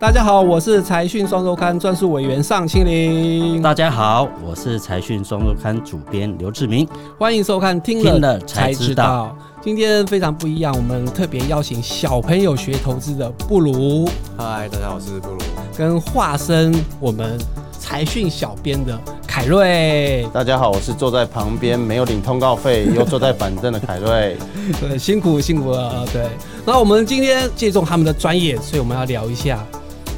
大家好，我是财讯双周刊专属委员尚青林，大家好，我是财讯双周刊主编刘志明，欢迎收看听了才知道。今天非常不一样，我们特别邀请小朋友学投资的布鲁。嗨，大家好，我是布鲁。跟化身我们财讯小编的凯瑞。大家好，我是坐在旁边没有领通告费又坐在板凳的凯瑞。对，辛苦辛苦了。对，那我们今天借重他们的专业，所以我们要聊一下。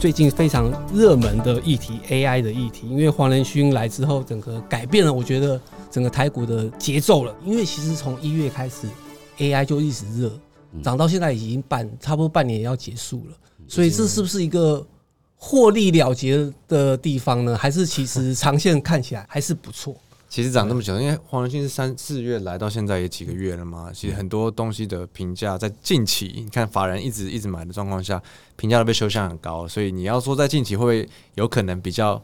最近非常热门的议题 AI 的议题，因为黄仁勋来之后，整个改变了，我觉得整个台股的节奏了。因为其实从一月开始，AI 就一直热，涨到现在已经半差不多半年要结束了，所以这是不是一个获利了结的地方呢？还是其实长线看起来还是不错？其实涨这么久，因为黄仁勋是三四月来到现在也几个月了嘛。其实很多东西的评价在近期，你看法人一直一直买的状况下，评价都被修向很高。所以你要说在近期会不会有可能比较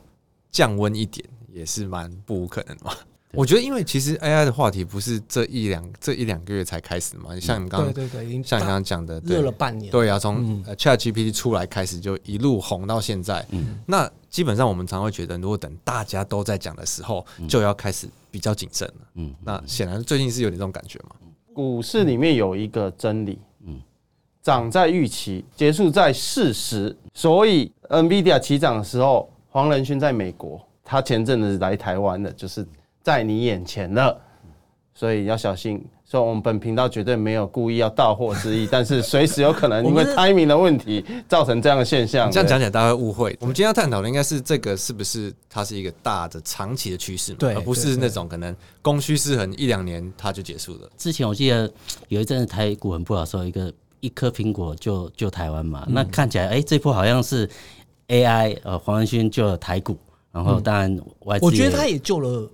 降温一点，也是蛮不无可能嘛。我觉得，因为其实 AI 的话题不是这一两这一两个月才开始嘛，像你刚刚对对对，像你刚刚讲的，热了半年，对啊，从 ChatGPT 出来开始就一路红到现在。嗯那基本上我们常会觉得，如果等大家都在讲的时候，就要开始比较谨慎了。嗯，那显然最近是有点这种感觉嘛。股市里面有一个真理，嗯，涨在预期，结束在事实。所以 NVIDIA 起涨的时候，黄仁勋在美国，他前阵子来台湾的，就是。在你眼前了，所以要小心。所以，我们本频道绝对没有故意要到货之意，但是随时有可能因为 timing 的问题造成这样的现象。这样讲起来，大家会误会。我们今天要探讨的应该是这个是不是它是一个大的长期的趋势，对，而不是那种可能供需失衡一两年它就结束了。之前我记得有一阵子台股很不好，说一个一颗苹果就救台湾嘛。那看起来，哎，这波好像是 AI 呃黄仁勋救了台股，然后当然外我觉得他也救了。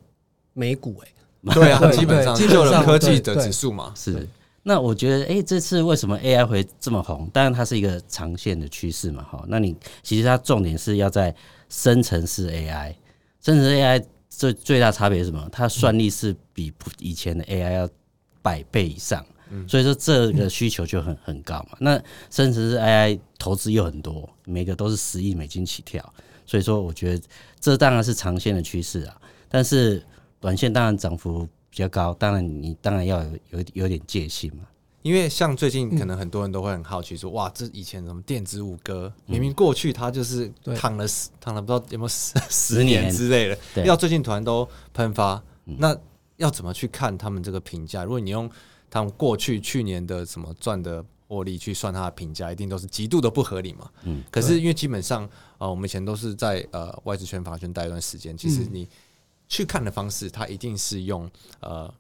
美股 哎，对啊，基本上救了科技的指数嘛。是，那我觉得，哎，这次为什么 AI 会这么红？当然，它是一个长线的趋势嘛。哈，那你其实它重点是要在生成式 AI，生成式 AI 最最大差别是什么？它算力是比以前的 AI 要百倍以上，所以说这个需求就很很高嘛。那生成式 AI 投资又很多，每个都是十亿美金起跳，所以说我觉得这当然是长线的趋势啊，但是。短线当然涨幅比较高，当然你当然要有有有点戒心嘛。因为像最近可能很多人都会很好奇说，哇，这以前什么电子五哥，明明过去他就是躺了十躺了不知道有没有十 十年之类的，要最近突然都喷发，那要怎么去看他们这个评价？如果你用他们过去去年的什么赚的获利去算他的评价，一定都是极度的不合理嘛。嗯，可是因为基本上啊，我们以前都是在呃外资圈、法圈待一段时间，其实你。去看的方式，它一定是用呃，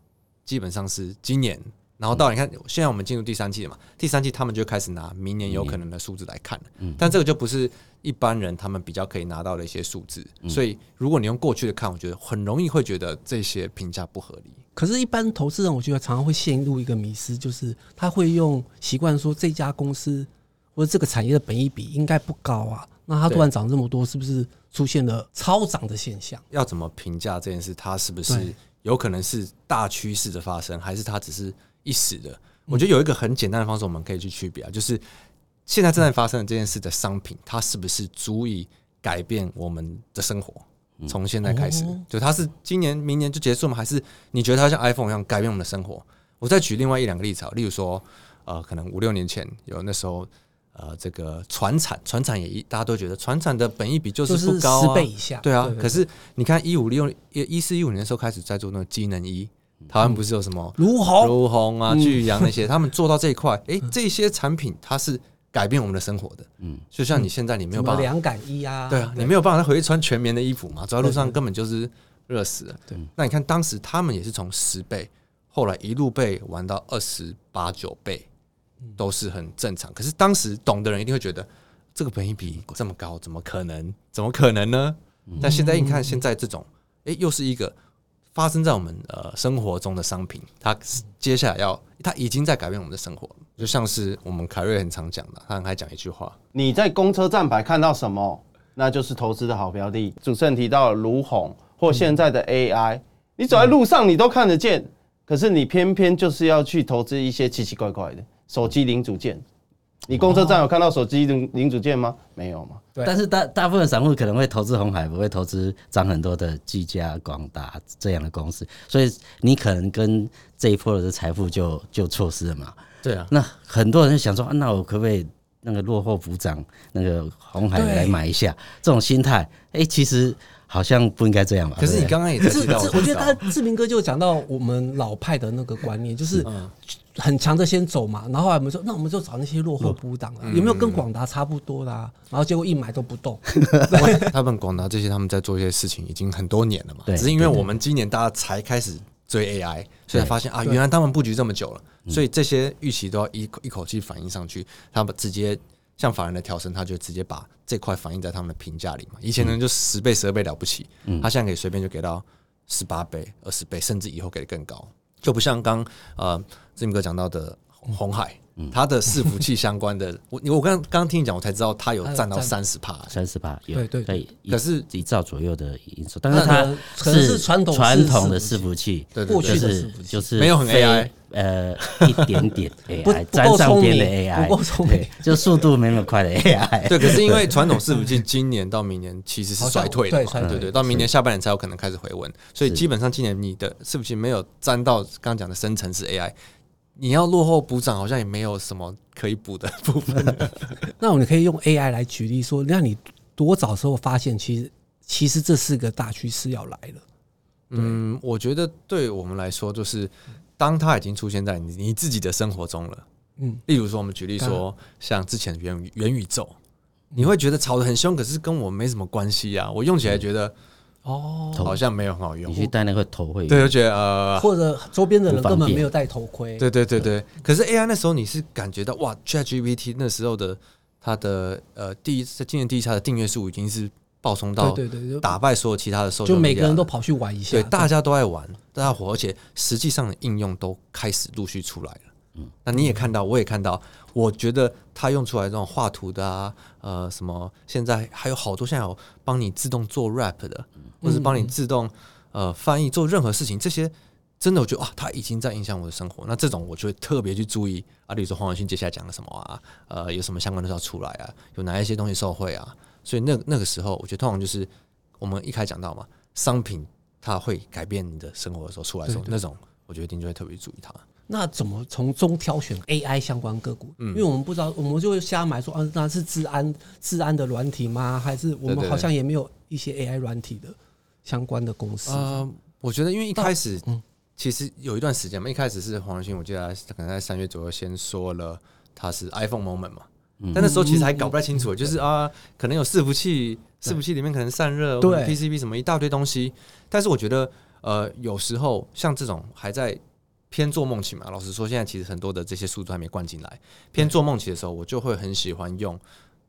基本上是今年，然后到你看，现在我们进入第三季了嘛？第三季他们就开始拿明年有可能的数字来看了，嗯，但这个就不是一般人他们比较可以拿到的一些数字，所以如果你用过去的看，我觉得很容易会觉得这些评价不合理。可是，一般投资人我觉得常常会陷入一个迷失，就是他会用习惯说这家公司或者这个产业的本益比应该不高啊。那它突然涨这么多，是不是出现了超涨的现象？要怎么评价这件事？它是不是有可能是大趋势的发生，还是它只是一时的？我觉得有一个很简单的方式，我们可以去区别啊，就是现在正在发生的这件事的商品，它是不是足以改变我们的生活？从现在开始，就它是今年、明年就结束吗？还是你觉得它像 iPhone 一样改变我们的生活？我再举另外一两个例子啊，例如说，呃，可能五六年前有那时候。呃，这个船产，船产也一大家都觉得船产的本益比就是不高啊，十倍以下。对啊，可是你看一五六一一四一五年的时候开始在做那个机能衣，台湾不是有什么如虹、如虹啊、巨阳那些，他们做到这一块，哎，这些产品它是改变我们的生活的。嗯，就像你现在你没有办法凉感衣啊，对啊，你没有办法回去穿全棉的衣服嘛，走在路上根本就是热死了。对，那你看当时他们也是从十倍，后来一路被玩到二十八九倍。都是很正常，可是当时懂的人一定会觉得这个本益比这么高，怎么可能？怎么可能呢？但现在你看，现在这种，哎，又是一个发生在我们呃生活中的商品，它接下来要，它已经在改变我们的生活。就像是我们凯瑞很常讲的，他很爱讲一句话：你在公车站牌看到什么，那就是投资的好标的。主持人提到卢红或现在的 AI，你走在路上你都看得见，可是你偏偏就是要去投资一些奇奇怪怪的。手机零组件，你公车站有看到手机零零组件吗？没有嘛。但是大大部分散户可能会投资红海，不会投资涨很多的技嘉、广达这样的公司，所以你可能跟这一波的财富就就错失了嘛。对啊，那很多人想说，那我可不可以那个落后补涨，那个红海来买一下？这种心态，哎，其实好像不应该这样吧？可是你刚刚也知道，我觉得他志明哥就讲到我们老派的那个观念，就是。很强的先走嘛，然后我们说，那我们就找那些落后补档啊，有没有跟广达差不多的？然后结果一买都不动。他们广达这些他们在做一些事情已经很多年了嘛，只是因为我们今年大家才开始追 AI，所以发现啊，原来他们布局这么久了，所以这些预期都要一一口气反映上去，他们直接像法人的调升，他就直接把这块反映在他们的评价里嘛。以前呢就十倍十二倍了不起，他现在可以随便就给到十八倍、二十倍，甚至以后给的更高。就不像刚呃志明哥讲到的红海，它的伺服器相关的，我我刚刚听你讲，我才知道它有占到三十帕，三十帕，对对对，可是一兆左右的因素，但是它是传统传统的伺服器，对对，就是就是没有很 AI。呃，一点点 AI，沾上边的 AI，不够聪明，就速度没那么快的 AI。对，可是因为传统伺服器今年到明年其实是衰退的，对对对，到明年下半年才有可能开始回温，所以基本上今年你的伺服器没有沾到刚刚讲的深层次 AI，你要落后补涨好像也没有什么可以补的部分。那我们可以用 AI 来举例说，那你多早时候发现，其实其实这是个大趋势要来了。嗯，我觉得对我们来说就是。当它已经出现在你你自己的生活中了，嗯，例如说，我们举例说，像之前元元宇宙，你会觉得炒得很凶，可是跟我没什么关系啊。我用起来觉得，哦，好像没有很好用。你去戴那个头盔，对，就觉得呃，或者周边的人根本没有戴头盔。对对对对。可是 AI 那时候你是感觉到哇，ChatGPT 那时候的它的呃第一次今年第一下的订阅数已经是。爆冲到对对对，打败所有其他的受就每个人都跑去玩一下，对，大家都爱玩，大家火，而且实际上的应用都开始陆续出来了。嗯，那你也看到，我也看到，我觉得他用出来这种画图的啊，呃，什么现在还有好多，现在有帮你自动做 rap 的，或是帮你自动呃翻译做任何事情，这些真的我觉得啊，他已经在影响我的生活。那这种我就会特别去注意啊，比如说黄文勋接下来讲了什么啊，呃，有什么相关的要出来啊，有哪一些东西受贿啊。所以那那个时候，我觉得通常就是我们一开讲到嘛，商品它会改变你的生活的时候出来的时候，那种我决定就会特别注意它。那怎么从中挑选 AI 相关个股？嗯，因为我们不知道，我们就会瞎买说啊，那是治安治安的软体吗？还是我们好像也没有一些 AI 软体的相关的公司？呃，我觉得因为一开始，嗯，其实有一段时间嘛，一开始是黄仁勋，我记得可能在三月左右先说了他是 iPhone moment 嘛。但那时候其实还搞不太清楚，就是啊，可能有伺服器，伺服器里面可能散热，对 PCB 什么一大堆东西。但是我觉得，呃，有时候像这种还在偏做梦期嘛。老实说，现在其实很多的这些数字还没灌进来，偏做梦期的时候，我就会很喜欢用，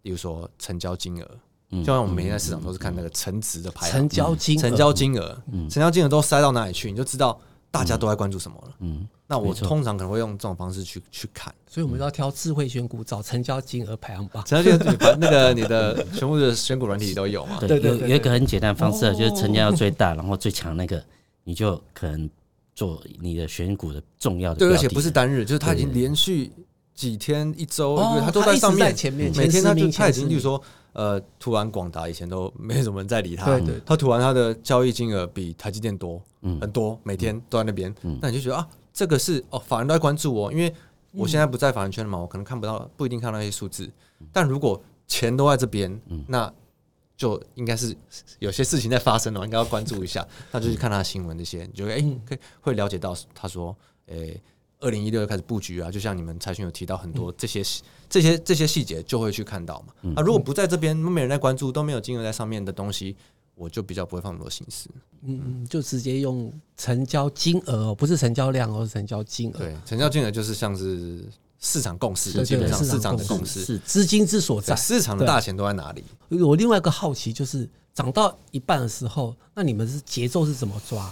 比如说成交金额，就像我们每天在市场都是看那个成值的排，成交金成交金额，成交金额都塞到哪里去，你就知道。大家都在关注什么了？嗯，那我通常可能会用这种方式去去看，所以我们要挑智慧选股，找成交金额排行榜。成交金额那个你的全部的选股软体都有嘛？对，有有一个很简单的方式，就是成交最大，然后最强那个，你就可能做你的选股的重要的。对，而且不是单日，就是他已经连续几天、一周，因为他都在上面，前面每天他就他已经就是说。呃，突然广达以前都没什么人在理他，他突然他的交易金额比台积电多很多，每天都在那边，那你就觉得啊，这个是哦，法人都在关注我，因为我现在不在法人圈了嘛，我可能看不到，不一定看到那些数字，但如果钱都在这边，那就应该是有些事情在发生了，应该要关注一下，那就去看他的新闻这些，你就哎，可以会了解到他说，诶。二零一六开始布局啊，就像你们财讯有提到很多这些这些这些细节，就会去看到嘛。啊，如果不在这边，没人在关注，都没有金额在上面的东西，我就比较不会放那么多心思。嗯嗯，就直接用成交金额，不是成交量，而是成交金额。对，成交金额就是像是市场共识，基本上市场的共识是资金之所在，市场的大钱都在哪里？我另外一个好奇就是，涨到一半的时候，那你们是节奏是怎么抓？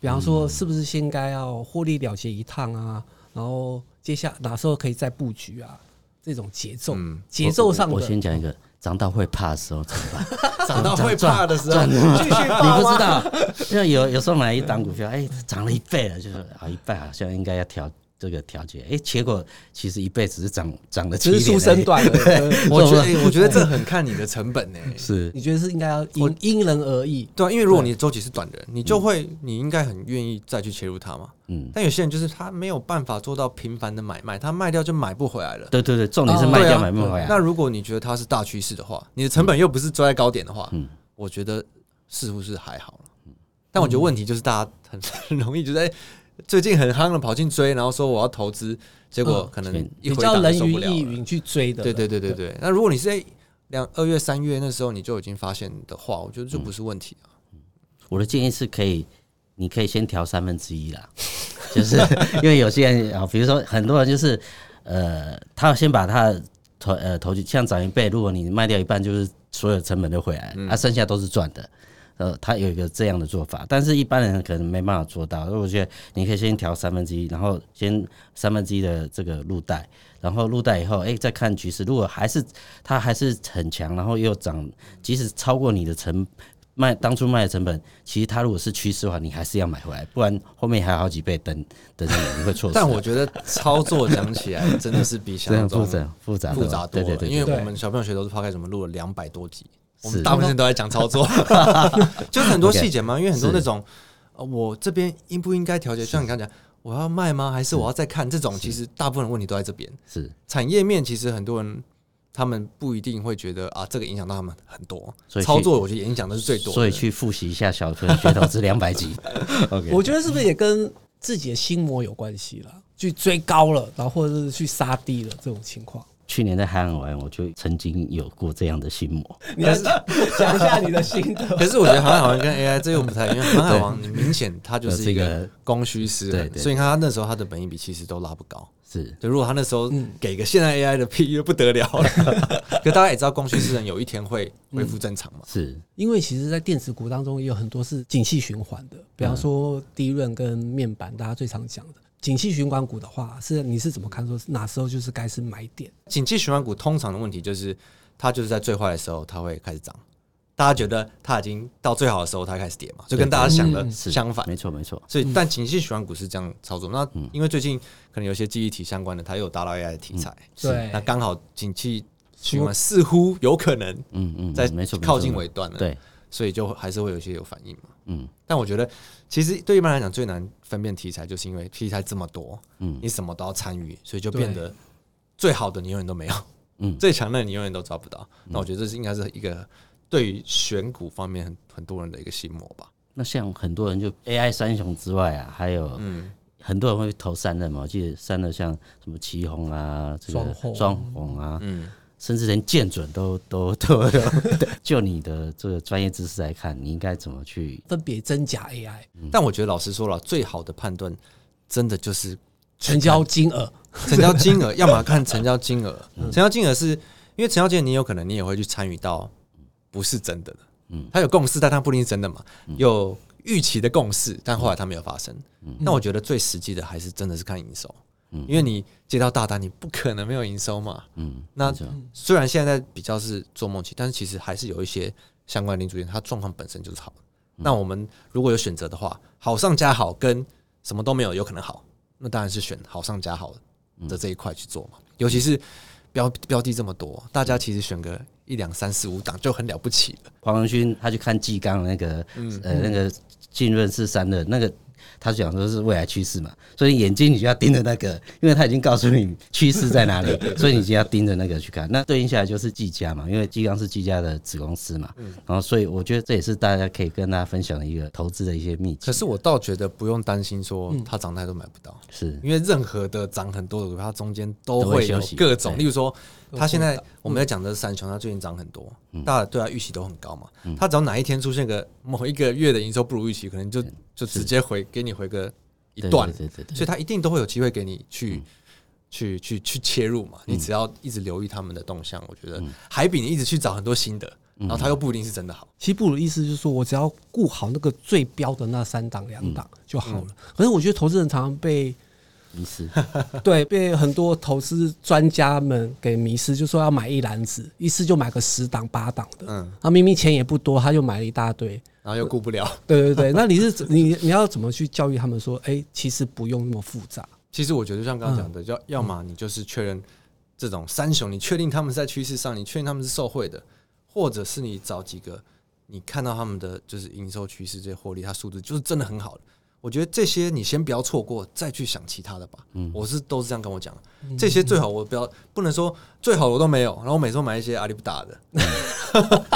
比方说，是不是先该要获利了结一趟啊？然后接下哪时候可以再布局啊？这种节奏，节奏上，我先讲一个，涨到会怕的时候怎么办？涨到会怕的时候，继续你不知道，像有有时候买一档股票，哎，涨了一倍了，就是啊，一倍好像应该要调这个调节，哎，结果其实一辈子是涨涨的，只是出生短了。我觉得，我觉得这很看你的成本呢。是，你觉得是应该要因因人而异？对，因为如果你的周期是短的，你就会，你应该很愿意再去切入它嘛。嗯。但有些人就是他没有办法做到频繁的买卖，他卖掉就买不回来了。对对对，重点是卖掉买不回来。那如果你觉得它是大趋势的话，你的成本又不是追在高点的话，嗯，我觉得似乎是还好了。嗯。但我觉得问题就是大家很 很容易就在。最近很夯的跑进追，然后说我要投资，结果可能一回答受不了。人云亦云去追的，对对对对对。那如果你是在两二月三月那时候你就已经发现的话，我觉得这不是问题啊。我的建议是可以，你可以先调三分之一啦，就是因为有些人啊，比如说很多人就是呃，他先把他的投呃投进，像涨一倍，如果你卖掉一半，就是所有成本都回来，他剩下都是赚的。呃，他有一个这样的做法，但是一般人可能没办法做到。所以我觉得你可以先调三分之一，然后先三分之一的这个入袋，然后入袋以后，哎，再看局势。如果还是它还是很强，然后又涨，即使超过你的成卖当初卖的成本，其实它如果是趋势的话，你还是要买回来，不然后面还有好几倍等等你，你会错。但我觉得操作讲起来真的是比想象中 复杂复杂复杂多了，因为我们小朋友学都是抛开什么录了两百多集。我们大部分都在讲操作，就是很多细节嘛。因为很多那种，呃我这边应不应该调节？像你刚讲，我要卖吗？还是我要再看？这种其实大部分问题都在这边。是产业面，其实很多人他们不一定会觉得啊，这个影响到他们很多。所以操作，我觉得影响的是最多。所以去复习一下小春学投资两百集。OK，我觉得是不是也跟自己的心魔有关系了？去追高了，然后或者是去杀低了这种情况。去年在海岸玩，我就曾经有过这样的心魔。你讲一下你的心得。可是我觉得航海王跟 AI 这又不太，因为航海王明显它就是一个供需失衡，所以你看他那时候他的本益比其实都拉不高。是，就如果他那时候给个现在 AI 的 P，就不得了了。可大家也知道，供需失衡有一天会恢复正常嘛？是因为其实，在电子股当中也有很多是景气循环的，比方说低润跟面板，大家最常讲的。景气循环股的话，是你是怎么看？说哪时候就是该是买点？景气循环股通常的问题就是，它就是在最坏的时候它会开始涨，大家觉得它已经到最好的时候它开始跌嘛，就跟大家想的相反。没错，没错。所以，但景气循环股是这样操作。那因为最近可能有些记忆体相关的，它又有达到 AI 的题材，对，那刚好景气循环似乎有可能，嗯嗯，在靠近尾段了，对。所以就还是会有一些有反应嘛，嗯，但我觉得其实对一般来讲最难分辨题材，就是因为题材这么多，嗯，你什么都要参与，所以就变得最好的你永远都没有，嗯，最强的你永远都抓不到。那我觉得这是应该是一个对于选股方面很很多人的一个心魔吧。那像很多人就 AI 三雄之外啊，还有嗯，很多人会投三的嘛，我记得三的像什么旗宏啊，这个双红啊，嗯。甚至连见准都 都都有。就你的这个专业知识来看，你应该怎么去分别真假 AI？但我觉得老实说了，最好的判断真的就是成交金额。成交金额，要么看成交金额。成交金额是因为成交金额，你有可能你也会去参与到不是真的的。嗯，它有共识，但他不一定是真的嘛。有预期的共识，但后来它没有发生。那我觉得最实际的还是真的是看营收。因为你接到大单，你不可能没有营收嘛。嗯，那虽然现在比较是做梦期，但是其实还是有一些相关零组件，它状况本身就是好。那我们如果有选择的话，好上加好跟什么都没有有可能好，那当然是选好上加好的这一块去做嘛。尤其是标标的这么多，大家其实选个一两三四五档就很了不起了。黄文勋他去看季刚那个呃那个浸润四三的那个。他讲说是未来趋势嘛，所以眼睛你就要盯着那个，因为他已经告诉你趋势在哪里，所以你就要盯着那个去看。那对应下来就是技嘉嘛，因为技刚是技嘉的子公司嘛，然后所以我觉得这也是大家可以跟大家分享的一个投资的一些秘籍。可是我倒觉得不用担心说它涨太多买不到，是。因为任何的涨很多的股票它中间都会有各种，例如说它现在我们在讲的三雄，他最近涨很多，大家对他预期都很高嘛，他只要哪一天出现个某一个月的营收不如预期，可能就。就直接回给你回个一段，所以他一定都会有机会给你去去去去切入嘛。你只要一直留意他们的动向，我觉得还比你一直去找很多新的，然后他又不一定是真的好。其实布鲁意思就是说我只要顾好那个最标的那三档两档就好了。可是我觉得投资人常常被。迷失，对，被很多投资专家们给迷失，就说要买一篮子，一次就买个十档八档的，嗯，他明明钱也不多，他就买了一大堆，然后又顾不了，对对对，那你是 你你要怎么去教育他们说，哎，其实不用那么复杂，其实我觉得像刚刚讲的，要要么你就是确认这种三雄，你确定他们在趋势上，你确定他们是受惠的，或者是你找几个你看到他们的就是营收趋势这些获利，它数字就是真的很好的。我觉得这些你先不要错过，再去想其他的吧。嗯，我是都是这样跟我讲，这些最好我不要不能说最好我都没有，然后我每次买一些阿里 不打的，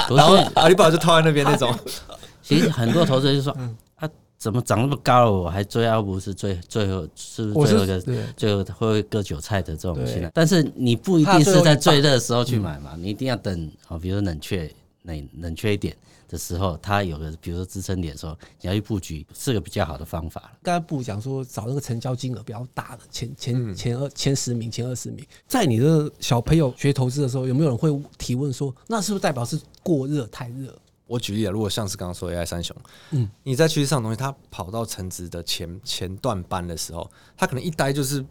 然后阿里巴巴就套在那边那种。其实很多投资人就说，啊，怎么涨那么高了，我还追，而不是最最后是不是最后一个最后会割韭菜的这种心态？但是你不一定是在最热的时候去买嘛，你一定要等啊，比如说冷却冷冷却一点。的时候，它有个比如说支撑点的时候，你要去布局是个比较好的方法。刚才不讲说找那个成交金额比较大的前前前二前十名、前二十名，在你的小朋友学投资的时候，有没有人会提问说，那是不是代表是过热、太热？我举例啊，如果像是刚刚说 AI 三雄，嗯，你在趋势上东西，它跑到成值的前前段班的时候，它可能一待就是。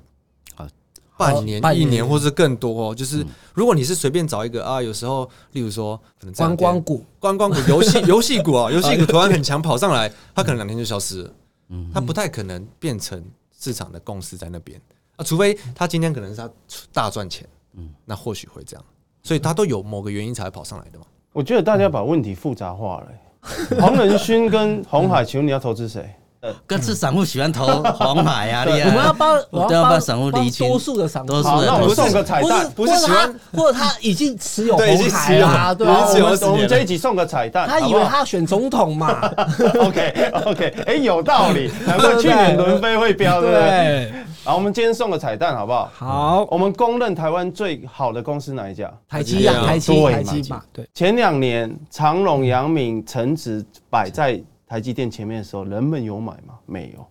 半年、一年，或是更多哦。就是如果你是随便找一个啊，有时候，例如说，可能观光股、观光股、游戏、游戏股啊，游戏股突然很强跑上来，它可能两天就消失了。嗯，它不太可能变成市场的共识在那边啊，除非它今天可能是它大赚钱，嗯，那或许会这样。所以它都有某个原因才会跑上来的嘛。我觉得大家把问题复杂化了。黄仁勋跟红海，请问你要投资谁？各自散户喜欢投黄牌呀，我们要帮，我们要帮散户理清多数的散户，多数的，那我们送个彩蛋，不是喜欢，或者他已经持有红牌啦，对吧？我们这一集送个彩蛋，他以为他要选总统嘛？OK OK，哎，有道理，难怪去年伦飞会飙，对不对？好，我们今天送个彩蛋，好不好？好，我们公认台湾最好的公司哪一家？台积啊，台积，台积嘛，对。前两年长隆、阳明、成指摆在。台积电前面的时候，人们有买吗？没有。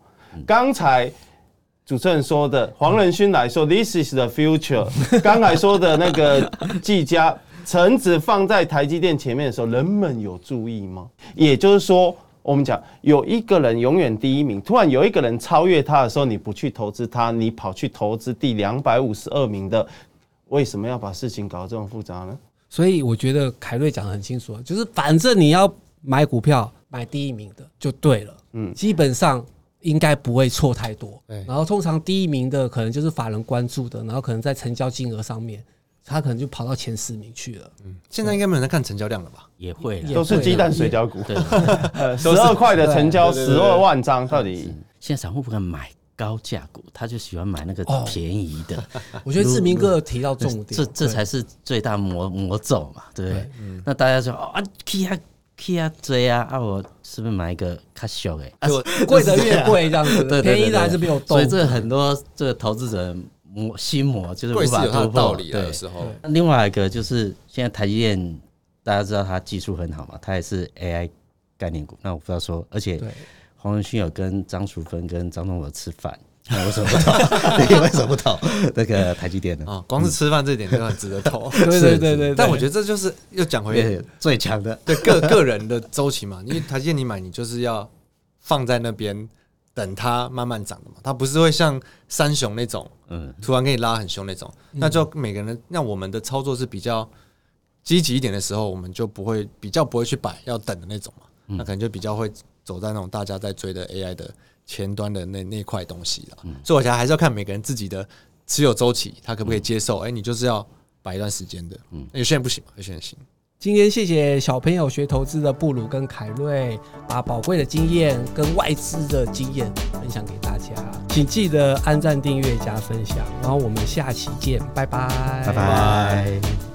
刚才主持人说的，黄仁勋来说，This is the future。刚才说的那个技嘉、橙子放在台积电前面的时候，人们有注意吗？也就是说，我们讲有一个人永远第一名，突然有一个人超越他的时候，你不去投资他，你跑去投资第两百五十二名的，为什么要把事情搞这么复杂呢？所以我觉得凯瑞讲的很清楚，就是反正你要买股票。买第一名的就对了，嗯，基本上应该不会错太多。然后通常第一名的可能就是法人关注的，然后可能在成交金额上面，他可能就跑到前十名去了。嗯，现在应该没有人看成交量了吧？也会，都是鸡蛋水饺股。对，十二块的成交，十二万张，到底现在散户不敢买高价股，他就喜欢买那个便宜的。我觉得志明哥提到重点，这这才是最大魔魔咒嘛，对不对？那大家说啊，K 还。K 啊追啊啊！我是不是买一个卡小诶？贵的越贵这样子，对便宜的还是没有动。所以这很多这个投资者魔心魔就是无法突破。对，时候。另外一个就是现在台积电，大家知道它技术很好嘛，它也是 AI 概念股。那我不知道说，而且黄仁勋有跟张淑芬跟张忠谋吃饭。为什么不投？你为什么不投那个台积电呢？啊，光是吃饭这点就很值得投。对对对对，但我觉得这就是又讲回最强的，对个个人的周期嘛。因为台积电你买，你就是要放在那边等它慢慢涨的嘛。它不是会像三雄那种，嗯，突然给你拉很凶那种。那就每个人，那我们的操作是比较积极一点的时候，我们就不会比较不会去摆要等的那种嘛。那可能就比较会走在那种大家在追的 AI 的。前端的那那块东西了，所以我觉得还是要看每个人自己的持有周期，他可不可以接受？哎，你就是要摆一段时间的，嗯，有些人不行有些人行。今天谢谢小朋友学投资的布鲁跟凯瑞，把宝贵的经验跟外资的经验分享给大家，请记得按赞、订阅、加分享，然后我们下期见，拜拜，拜拜。